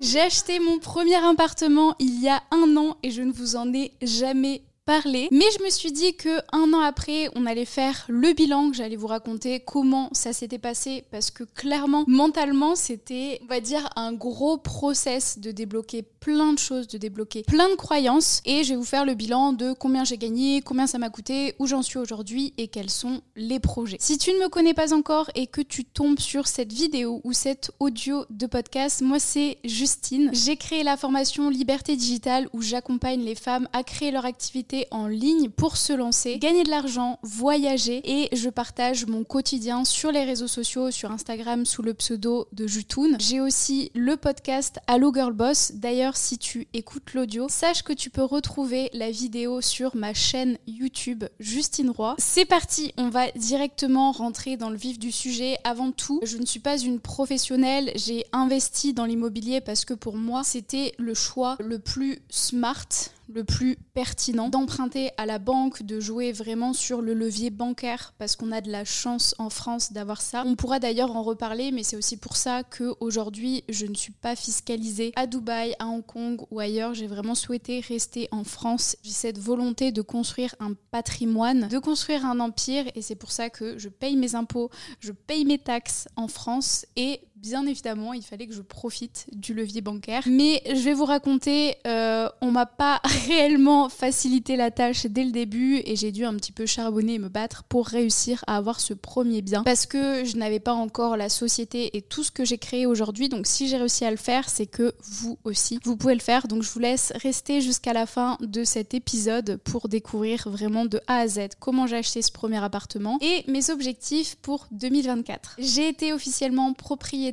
J'ai acheté mon premier appartement il y a un an et je ne vous en ai jamais parler. Mais je me suis dit que un an après, on allait faire le bilan, que j'allais vous raconter comment ça s'était passé parce que clairement, mentalement, c'était, on va dire, un gros process de débloquer plein de choses, de débloquer plein de croyances. Et je vais vous faire le bilan de combien j'ai gagné, combien ça m'a coûté, où j'en suis aujourd'hui et quels sont les projets. Si tu ne me connais pas encore et que tu tombes sur cette vidéo ou cet audio de podcast, moi c'est Justine. J'ai créé la formation Liberté Digitale où j'accompagne les femmes à créer leur activité en ligne pour se lancer, gagner de l'argent, voyager et je partage mon quotidien sur les réseaux sociaux, sur Instagram sous le pseudo de Jutoun. J'ai aussi le podcast Allo Girl Boss. D'ailleurs, si tu écoutes l'audio, sache que tu peux retrouver la vidéo sur ma chaîne YouTube Justine Roy. C'est parti, on va directement rentrer dans le vif du sujet. Avant tout, je ne suis pas une professionnelle, j'ai investi dans l'immobilier parce que pour moi, c'était le choix le plus smart le plus pertinent d'emprunter à la banque, de jouer vraiment sur le levier bancaire parce qu'on a de la chance en France d'avoir ça. On pourra d'ailleurs en reparler, mais c'est aussi pour ça que aujourd'hui je ne suis pas fiscalisée à Dubaï, à Hong Kong ou ailleurs. J'ai vraiment souhaité rester en France. J'ai cette volonté de construire un patrimoine, de construire un empire et c'est pour ça que je paye mes impôts, je paye mes taxes en France et bien évidemment, il fallait que je profite du levier bancaire. Mais je vais vous raconter, euh, on m'a pas réellement facilité la tâche dès le début et j'ai dû un petit peu charbonner et me battre pour réussir à avoir ce premier bien. Parce que je n'avais pas encore la société et tout ce que j'ai créé aujourd'hui. Donc si j'ai réussi à le faire, c'est que vous aussi, vous pouvez le faire. Donc je vous laisse rester jusqu'à la fin de cet épisode pour découvrir vraiment de A à Z comment j'ai acheté ce premier appartement et mes objectifs pour 2024. J'ai été officiellement propriétaire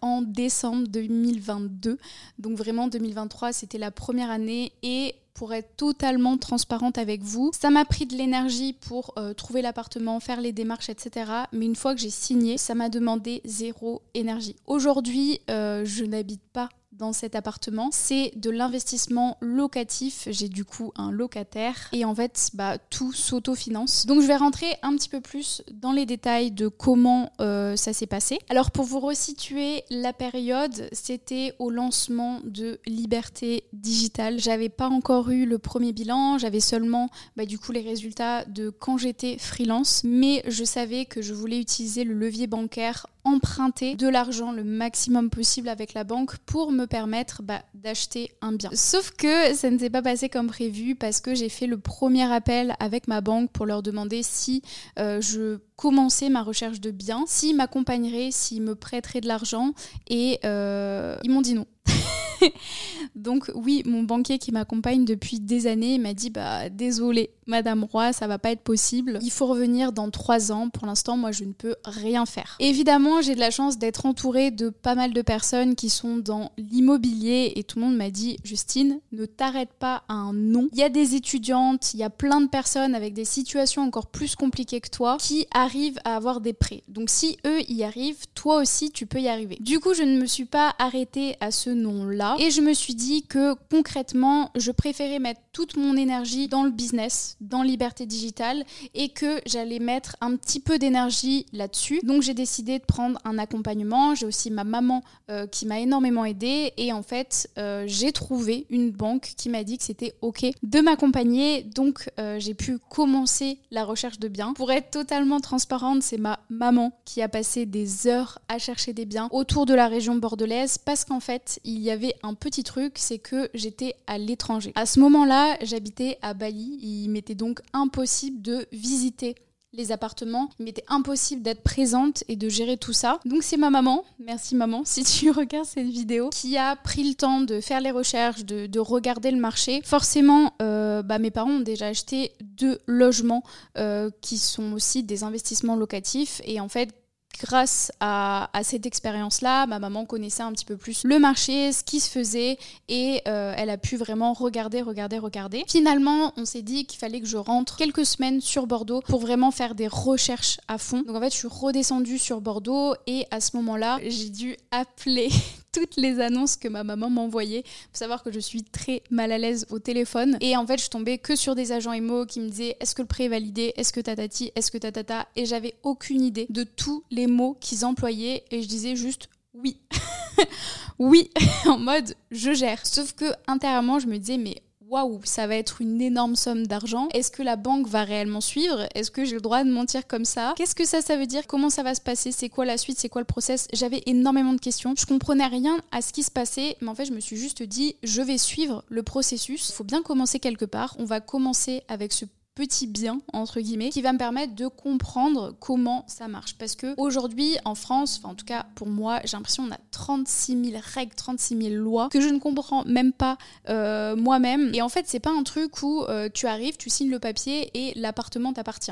en décembre 2022. Donc vraiment 2023, c'était la première année et pour être totalement transparente avec vous. Ça m'a pris de l'énergie pour euh, trouver l'appartement, faire les démarches, etc. Mais une fois que j'ai signé, ça m'a demandé zéro énergie. Aujourd'hui, euh, je n'habite pas dans cet appartement, c'est de l'investissement locatif. J'ai du coup un locataire et en fait, bah, tout s'autofinance. Donc je vais rentrer un petit peu plus dans les détails de comment euh, ça s'est passé. Alors pour vous resituer la période, c'était au lancement de Liberté Digitale. J'avais pas encore eu le premier bilan, j'avais seulement bah, du coup les résultats de quand j'étais freelance, mais je savais que je voulais utiliser le levier bancaire emprunter de l'argent le maximum possible avec la banque pour me permettre bah, d'acheter un bien. Sauf que ça ne s'est pas passé comme prévu parce que j'ai fait le premier appel avec ma banque pour leur demander si euh, je commençais ma recherche de biens, s'ils m'accompagneraient, s'ils me prêteraient de l'argent et euh, ils m'ont dit non. Donc oui, mon banquier qui m'accompagne depuis des années m'a dit bah désolé Madame Roy, ça va pas être possible. Il faut revenir dans trois ans. Pour l'instant, moi, je ne peux rien faire. Évidemment, j'ai de la chance d'être entourée de pas mal de personnes qui sont dans l'immobilier et tout le monde m'a dit Justine, ne t'arrête pas à un non. Il y a des étudiantes, il y a plein de personnes avec des situations encore plus compliquées que toi qui arrivent à avoir des prêts. Donc si eux y arrivent, toi aussi, tu peux y arriver. Du coup, je ne me suis pas arrêtée à ce non-là et je me suis dit que concrètement, je préférais mettre toute mon énergie dans le business, dans Liberté Digitale, et que j'allais mettre un petit peu d'énergie là-dessus. Donc j'ai décidé de prendre un accompagnement. J'ai aussi ma maman euh, qui m'a énormément aidée, et en fait euh, j'ai trouvé une banque qui m'a dit que c'était ok de m'accompagner. Donc euh, j'ai pu commencer la recherche de biens. Pour être totalement transparente, c'est ma maman qui a passé des heures à chercher des biens autour de la région bordelaise parce qu'en fait il y avait un petit truc, c'est que j'étais à l'étranger. À ce moment-là, j'habitais à Bali. Il m'était donc impossible de visiter les appartements. Il m'était impossible d'être présente et de gérer tout ça. Donc c'est ma maman, merci maman, si tu regardes cette vidéo, qui a pris le temps de faire les recherches, de, regarder le marché. Forcément, euh, bah, mes parents ont déjà acheté deux logements euh, qui sont aussi des investissements locatifs. Et en fait, grâce à, cette expérience-là, ma maman connaissait un petit peu plus le marché, ce qui se faisait, et euh, elle a pu vraiment regarder, regarder, regarder. Finalement, on s'est dit qu'il fallait que je rentre quelques semaines sur Bordeaux pour vraiment faire des recherches à fond. Donc en fait, je suis redescendue sur Bordeaux, et à ce moment-là, j'ai dû appeler toutes les annonces que ma maman m'envoyait. Faut savoir que je suis très mal à l'aise au téléphone. Et en fait, je tombais que sur des agents IMO qui me disaient est-ce que le prêt est validé? Est-ce que tatati? Est-ce que tatata? Et j'avais aucune idée de tous les mots qu'ils employaient. Et je disais juste oui. oui, en mode je gère. Sauf que intérieurement, je me disais mais waouh, ça va être une énorme somme d'argent. Est-ce que la banque va réellement suivre? Est-ce que j'ai le droit de mentir comme ça? Qu'est-ce que ça, ça veut dire? Comment ça va se passer? C'est quoi la suite? C'est quoi le process? J'avais énormément de questions. Je comprenais rien à ce qui se passait, mais en fait, je me suis juste dit, je vais suivre le processus. Il faut bien commencer quelque part. On va commencer avec ce petit bien entre guillemets qui va me permettre de comprendre comment ça marche. Parce que aujourd'hui en France enfin en tout cas pour moi j'ai l'impression qu'on a 36 000 règles 36 000 lois que je ne comprends même pas euh, moi-même. Et en fait c'est pas un truc où euh, tu arrives tu signes le papier et l'appartement t'appartient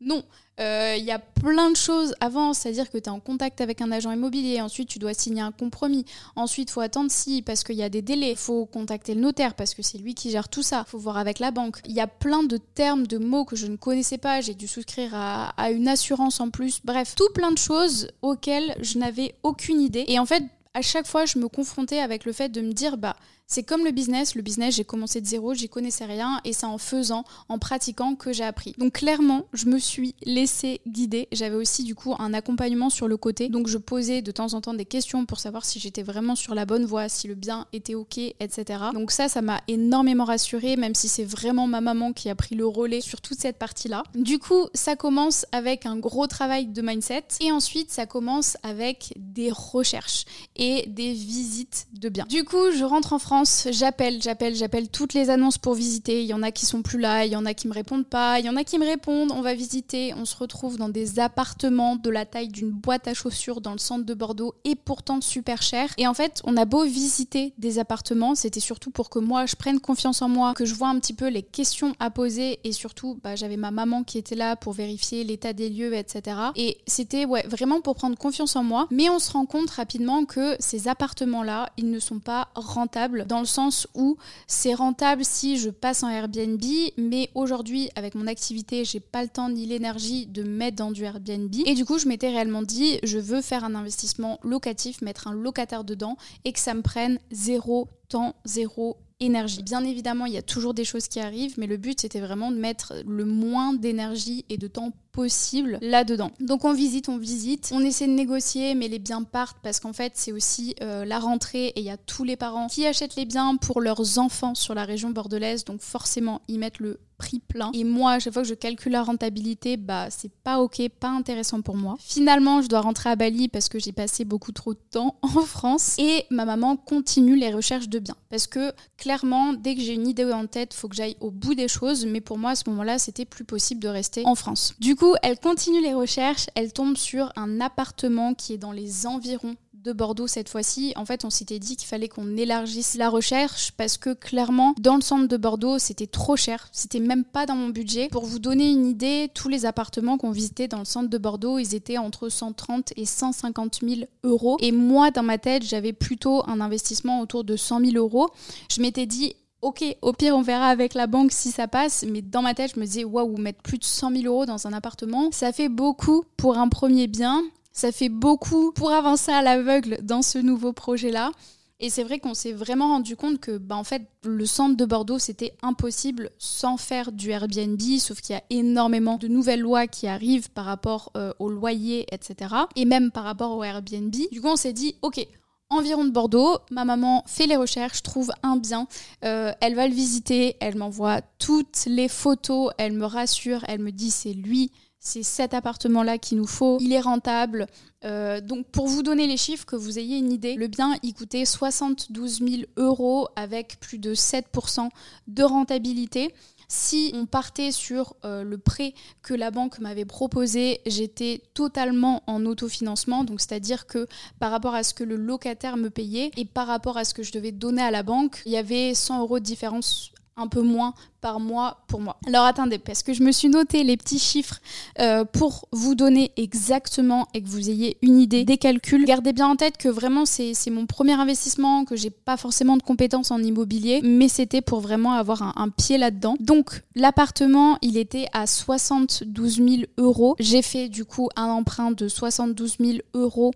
non, il euh, y a plein de choses avant, c'est-à-dire que tu es en contact avec un agent immobilier, ensuite tu dois signer un compromis, ensuite faut attendre si, parce qu'il y a des délais, faut contacter le notaire parce que c'est lui qui gère tout ça, faut voir avec la banque. Il y a plein de termes, de mots que je ne connaissais pas, j'ai dû souscrire à une assurance en plus, bref, tout plein de choses auxquelles je n'avais aucune idée. Et en fait, à chaque fois, je me confrontais avec le fait de me dire, bah, c'est comme le business. Le business, j'ai commencé de zéro, j'y connaissais rien et c'est en faisant, en pratiquant que j'ai appris. Donc clairement, je me suis laissée guider. J'avais aussi du coup un accompagnement sur le côté. Donc je posais de temps en temps des questions pour savoir si j'étais vraiment sur la bonne voie, si le bien était ok, etc. Donc ça, ça m'a énormément rassurée, même si c'est vraiment ma maman qui a pris le relais sur toute cette partie-là. Du coup, ça commence avec un gros travail de mindset et ensuite ça commence avec des recherches et des visites de biens. Du coup, je rentre en France j'appelle, j'appelle, j'appelle toutes les annonces pour visiter. Il y en a qui sont plus là, il y en a qui me répondent pas, il y en a qui me répondent, on va visiter. On se retrouve dans des appartements de la taille d'une boîte à chaussures dans le centre de Bordeaux et pourtant super cher. Et en fait, on a beau visiter des appartements, c'était surtout pour que moi je prenne confiance en moi, que je vois un petit peu les questions à poser et surtout, bah, j'avais ma maman qui était là pour vérifier l'état des lieux, etc. Et c'était ouais, vraiment pour prendre confiance en moi. Mais on se rend compte rapidement que ces appartements-là, ils ne sont pas rentables dans le sens où c'est rentable si je passe en Airbnb, mais aujourd'hui, avec mon activité, j'ai pas le temps ni l'énergie de mettre dans du Airbnb. Et du coup, je m'étais réellement dit, je veux faire un investissement locatif, mettre un locataire dedans et que ça me prenne zéro temps, zéro énergie. Bien évidemment, il y a toujours des choses qui arrivent, mais le but c'était vraiment de mettre le moins d'énergie et de temps possible là-dedans. Donc on visite, on visite, on essaie de négocier, mais les biens partent parce qu'en fait c'est aussi euh, la rentrée et il y a tous les parents qui achètent les biens pour leurs enfants sur la région bordelaise, donc forcément ils mettent le prix plein. Et moi, à chaque fois que je calcule la rentabilité, bah c'est pas ok, pas intéressant pour moi. Finalement, je dois rentrer à Bali parce que j'ai passé beaucoup trop de temps en France et ma maman continue les recherches de biens parce que clairement, dès que j'ai une idée en tête, faut que j'aille au bout des choses. Mais pour moi, à ce moment-là, c'était plus possible de rester en France. Du coup, elle continue les recherches. Elle tombe sur un appartement qui est dans les environs de Bordeaux cette fois-ci, en fait, on s'était dit qu'il fallait qu'on élargisse la recherche parce que clairement, dans le centre de Bordeaux, c'était trop cher. C'était même pas dans mon budget. Pour vous donner une idée, tous les appartements qu'on visitait dans le centre de Bordeaux, ils étaient entre 130 et 150 000 euros. Et moi, dans ma tête, j'avais plutôt un investissement autour de 100 000 euros. Je m'étais dit, Ok, au pire, on verra avec la banque si ça passe, mais dans ma tête, je me disais, waouh, mettre plus de 100 000 euros dans un appartement, ça fait beaucoup pour un premier bien. Ça fait beaucoup pour avancer à l'aveugle dans ce nouveau projet-là. Et c'est vrai qu'on s'est vraiment rendu compte que, bah, en fait, le centre de Bordeaux, c'était impossible sans faire du Airbnb, sauf qu'il y a énormément de nouvelles lois qui arrivent par rapport euh, au loyer, etc. Et même par rapport au Airbnb. Du coup, on s'est dit, ok, environ de Bordeaux, ma maman fait les recherches, trouve un bien, euh, elle va le visiter, elle m'envoie toutes les photos, elle me rassure, elle me dit c'est lui c'est cet appartement-là qu'il nous faut, il est rentable. Euh, donc pour vous donner les chiffres, que vous ayez une idée, le bien il coûtait 72 000 euros avec plus de 7% de rentabilité. Si on partait sur euh, le prêt que la banque m'avait proposé, j'étais totalement en autofinancement, donc c'est-à-dire que par rapport à ce que le locataire me payait et par rapport à ce que je devais donner à la banque, il y avait 100 euros de différence un peu moins par mois pour moi. Alors attendez, parce que je me suis noté les petits chiffres euh, pour vous donner exactement et que vous ayez une idée des calculs. Gardez bien en tête que vraiment c'est mon premier investissement, que j'ai pas forcément de compétences en immobilier, mais c'était pour vraiment avoir un, un pied là-dedans. Donc l'appartement, il était à 72 000 euros. J'ai fait du coup un emprunt de 72 000 euros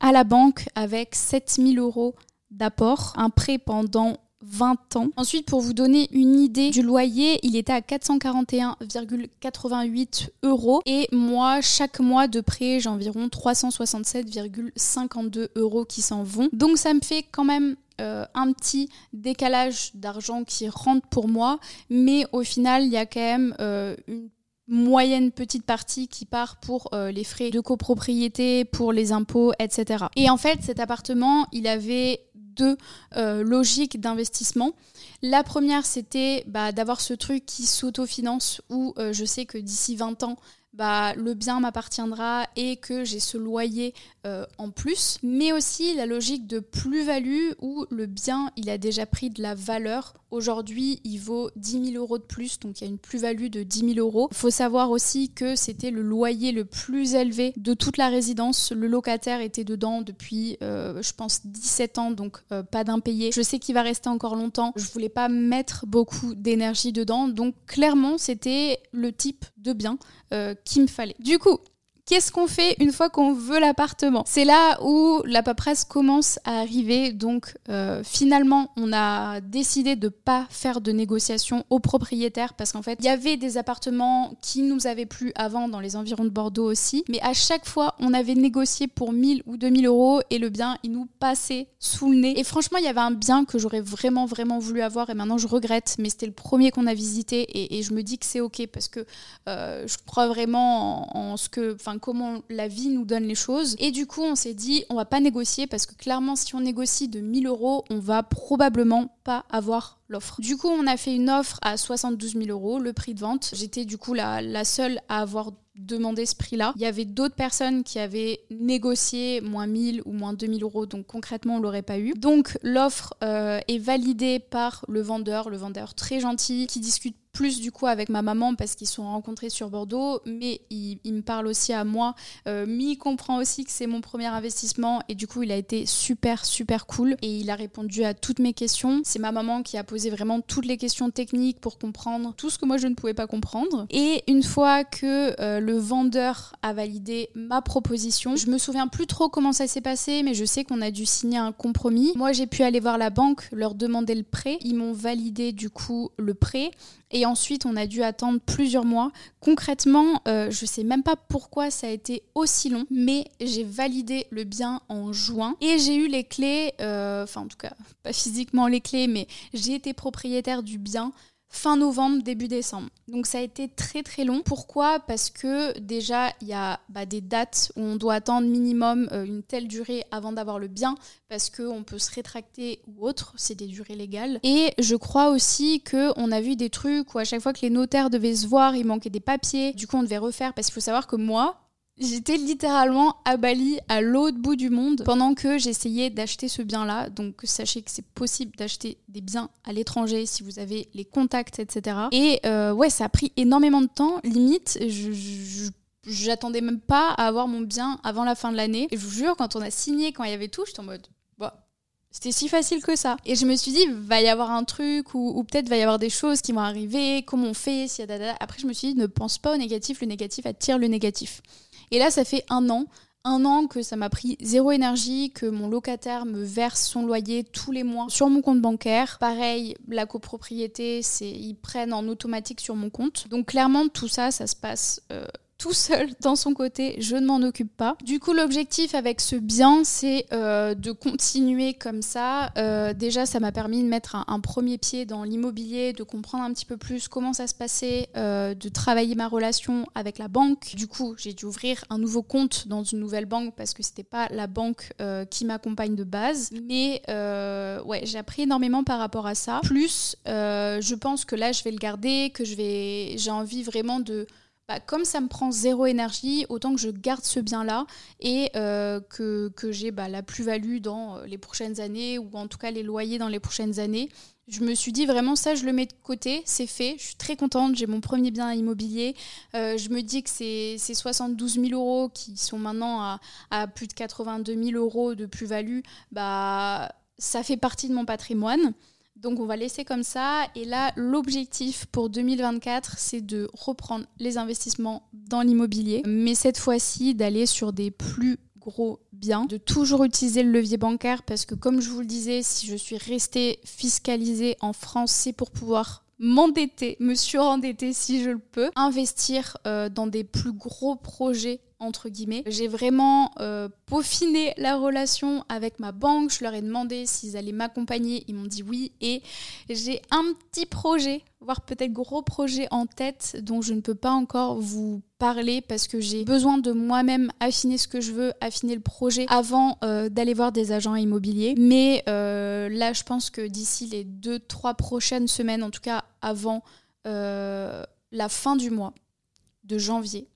à la banque avec 7 000 euros d'apport, un prêt pendant 20 ans. Ensuite, pour vous donner une idée du loyer, il était à 441,88 euros et moi, chaque mois de prêt, j'ai environ 367,52 euros qui s'en vont. Donc ça me fait quand même euh, un petit décalage d'argent qui rentre pour moi, mais au final, il y a quand même euh, une moyenne petite partie qui part pour euh, les frais de copropriété, pour les impôts, etc. Et en fait, cet appartement, il avait deux logiques d'investissement. La première, c'était bah, d'avoir ce truc qui s'autofinance où je sais que d'ici 20 ans, bah, le bien m'appartiendra et que j'ai ce loyer euh, en plus, mais aussi la logique de plus-value où le bien il a déjà pris de la valeur. Aujourd'hui, il vaut 10 000 euros de plus, donc il y a une plus-value de 10 000 euros. Il faut savoir aussi que c'était le loyer le plus élevé de toute la résidence. Le locataire était dedans depuis, euh, je pense, 17 ans, donc euh, pas d'impayé. Je sais qu'il va rester encore longtemps. Je voulais pas mettre beaucoup d'énergie dedans, donc clairement, c'était le type de bien qu'il me fallait. Du coup, Qu'est-ce qu'on fait une fois qu'on veut l'appartement? C'est là où la paperasse commence à arriver. Donc euh, finalement, on a décidé de pas faire de négociation au propriétaire parce qu'en fait, il y avait des appartements qui nous avaient plu avant dans les environs de Bordeaux aussi. Mais à chaque fois, on avait négocié pour 1000 ou 2000 euros et le bien, il nous passait sous le nez. Et franchement, il y avait un bien que j'aurais vraiment, vraiment voulu avoir et maintenant je regrette. Mais c'était le premier qu'on a visité et, je me dis que c'est ok parce que euh, je crois vraiment en, ce que, comment la vie nous donne les choses. Et du coup, on s'est dit, on va pas négocier parce que clairement, si on négocie de 1000 euros, on va probablement pas avoir l'offre. Du coup, on a fait une offre à 72 000 euros, le prix de vente. J'étais du coup la, seule à avoir demandé ce prix-là. Il y avait d'autres personnes qui avaient négocié moins 1000 ou moins 2000 euros, donc concrètement, on l'aurait pas eu. Donc l'offre euh, est validée par le vendeur, le vendeur très gentil, qui discute plus du coup avec ma maman parce qu'ils sont rencontrés sur Bordeaux, mais il, me parle aussi à moi. Euh, Mi comprend aussi que c'est mon premier investissement et du coup il a été super super cool et il a répondu à toutes mes questions. C'est ma maman qui a posé vraiment toutes les questions techniques pour comprendre tout ce que moi je ne pouvais pas comprendre. Et une fois que euh, le vendeur a validé ma proposition, je me souviens plus trop comment ça s'est passé, mais je sais qu'on a dû signer un compromis. Moi j'ai pu aller voir la banque, leur demander le prêt. Ils m'ont validé du coup le prêt et ensuite, on a dû attendre plusieurs mois. Concrètement, euh, je sais même pas pourquoi ça a été aussi long, mais j'ai validé le bien en juin et j'ai eu les clés, euh, enfin en tout cas, pas physiquement les clés, mais j'ai été propriétaire du bien fin novembre, début décembre. Donc ça a été très très long. Pourquoi? Parce que déjà, il y a bah, des dates où on doit attendre minimum euh, une telle durée avant d'avoir le bien, parce qu'on peut se rétracter ou autre, c'est des durées légales. Et je crois aussi qu'on a vu des trucs où à chaque fois que les notaires devaient se voir, il manquait des papiers, du coup on devait refaire, parce qu'il faut savoir que moi, J'étais littéralement à Bali, à l'autre bout du monde, pendant que j'essayais d'acheter ce bien-là. Donc sachez que c'est possible d'acheter des biens à l'étranger si vous avez les contacts, etc. Et euh, ouais, ça a pris énormément de temps. Limite, j'attendais même pas à avoir mon bien avant la fin de l'année. Et je vous jure, quand on a signé, quand il y avait tout, j'étais en mode, bah, c'était si facile que ça. Et je me suis dit, va y avoir un truc, ou, ou peut-être va y avoir des choses qui vont arriver, comment on fait, si Après, je me suis dit, ne pense pas au négatif, le négatif attire le négatif. Et là, ça fait un an. Un an que ça m'a pris zéro énergie, que mon locataire me verse son loyer tous les mois sur mon compte bancaire. Pareil, la copropriété, c'est ils prennent en automatique sur mon compte. Donc clairement, tout ça, ça se passe euh, tout seul dans son côté, je ne m'en occupe pas. Du coup, l'objectif avec ce bien, c'est euh, de continuer comme ça. Euh, déjà, ça m'a permis de mettre un, premier pied dans l'immobilier, de comprendre un petit peu plus comment ça se passait, euh, de travailler ma relation avec la banque. Du coup, j'ai dû ouvrir un nouveau compte dans une nouvelle banque parce que c'était pas la banque qui m'accompagne de base. Mais ouais, j'ai appris énormément par rapport à ça. Plus, je pense que là, je vais le garder, que je vais, j'ai envie vraiment de bah, comme ça me prend zéro énergie, autant que je garde ce bien-là et euh, que, j'ai bah, la plus-value dans euh, les prochaines années ou en tout cas les loyers dans les prochaines années. Je me suis dit vraiment ça, je le mets de côté, c'est fait, je suis très contente, j'ai mon premier bien immobilier. Euh, je me dis que ces, ces 72 000 euros qui sont maintenant à, à plus de 82 000 euros de plus-value, bah, ça fait partie de mon patrimoine. Donc on va laisser comme ça. Et là, l'objectif pour 2024, c'est de reprendre les investissements dans l'immobilier, mais cette fois-ci d'aller sur des plus gros biens, de toujours utiliser le levier bancaire parce que comme je vous le disais, si je suis restée fiscalisée en France, c'est pour pouvoir m'endetter, me surendetter si je le peux, investir euh, dans des plus gros projets entre guillemets. J'ai vraiment euh, peaufiné la relation avec ma banque. Je leur ai demandé s'ils allaient m'accompagner. Ils m'ont dit oui. Et j'ai un petit projet, voire peut-être gros projet en tête dont je ne peux pas encore vous parler parce que j'ai besoin de moi-même affiner ce que je veux, affiner le projet avant euh, d'aller voir des agents immobiliers. Mais euh, là, je pense que d'ici les deux, trois prochaines semaines, en tout cas avant la fin du mois de janvier,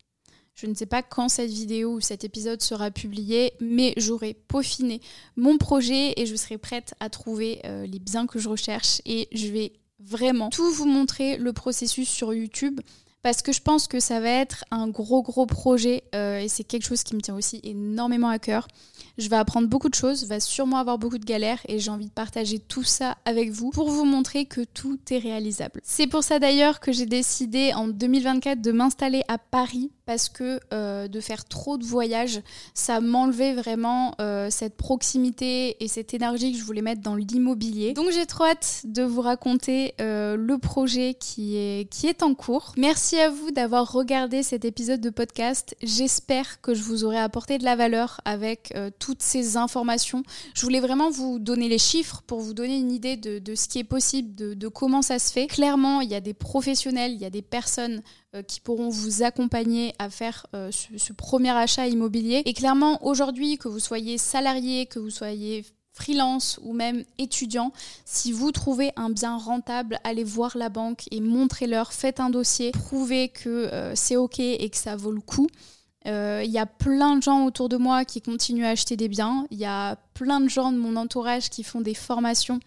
je ne sais pas quand cette vidéo ou cet épisode sera publié, mais j'aurai peaufiné mon projet et je serai prête à trouver euh, les biens que je recherche. Et je vais vraiment tout vous montrer le processus sur YouTube parce que je pense que ça va être un gros gros projet euh, et c'est quelque chose qui me tient aussi énormément à cœur. Je vais apprendre beaucoup de choses, va sûrement avoir beaucoup de galères et j'ai envie de partager tout ça avec vous pour vous montrer que tout est réalisable. C'est pour ça d'ailleurs que j'ai décidé en 2024 de m'installer à Paris parce que euh, de faire trop de voyages, ça m'enlevait vraiment euh, cette proximité et cette énergie que je voulais mettre dans l'immobilier. Donc j'ai trop hâte de vous raconter le projet qui est, qui est en cours. Merci à vous d'avoir regardé cet épisode de podcast. J'espère que je vous aurai apporté de la valeur avec toutes ces informations. Je voulais vraiment vous donner les chiffres pour vous donner une idée de, ce qui est possible, de, de comment ça se fait. Clairement, il y a des professionnels, il y a des personnes euh, qui pourront vous accompagner à faire euh, ce, premier achat immobilier. Et clairement, aujourd'hui, que vous soyez salarié, que vous soyez freelance ou même étudiant, si vous trouvez un bien rentable, allez voir la banque et montrez-leur, faites un dossier, prouvez que euh, c'est OK et que ça vaut le coup. Il y a plein de gens autour de moi qui continuent à acheter des biens. Il y a plein de gens de mon entourage qui font des formations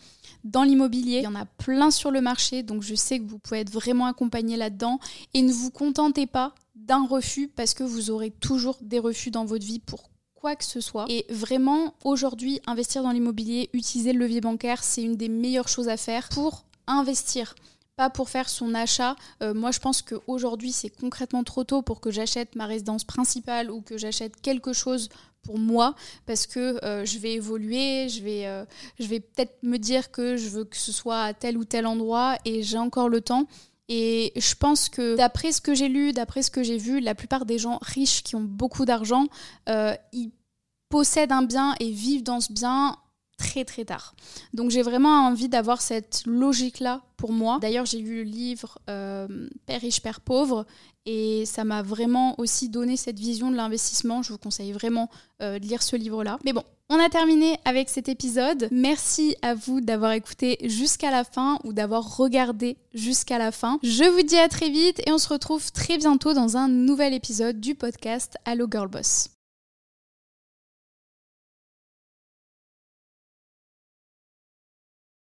dans l'immobilier. Il y en a plein sur le marché, donc je sais que vous pouvez être vraiment accompagné là-dedans. Et ne vous contentez pas d'un refus parce que vous aurez toujours des refus dans votre vie pour quoi que ce soit. Et vraiment, aujourd'hui, investir dans l'immobilier, utiliser le levier bancaire, c'est une des meilleures choses à faire pour investir pas pour faire son achat. Euh, moi, je pense qu'aujourd'hui, c'est concrètement trop tôt pour que j'achète ma résidence principale ou que j'achète quelque chose pour moi parce que euh, je vais évoluer, euh, je vais peut-être me dire que je veux que ce soit à tel ou tel endroit et j'ai encore le temps. Et je pense que d'après ce que j'ai lu, d'après ce que j'ai vu, la plupart des gens riches qui ont beaucoup d'argent, euh, ils possèdent un bien et vivent dans ce bien très très tard. Donc j'ai vraiment envie d'avoir cette logique-là pour moi. D'ailleurs j'ai lu le livre Père riche, Père pauvre et ça m'a vraiment aussi donné cette vision de l'investissement. Je vous conseille vraiment euh, de lire ce livre-là. Mais bon, on a terminé avec cet épisode. Merci à vous d'avoir écouté jusqu'à la fin ou d'avoir regardé jusqu'à la fin. Je vous dis à très vite et on se retrouve très bientôt dans un nouvel épisode du podcast Allo Girl Boss.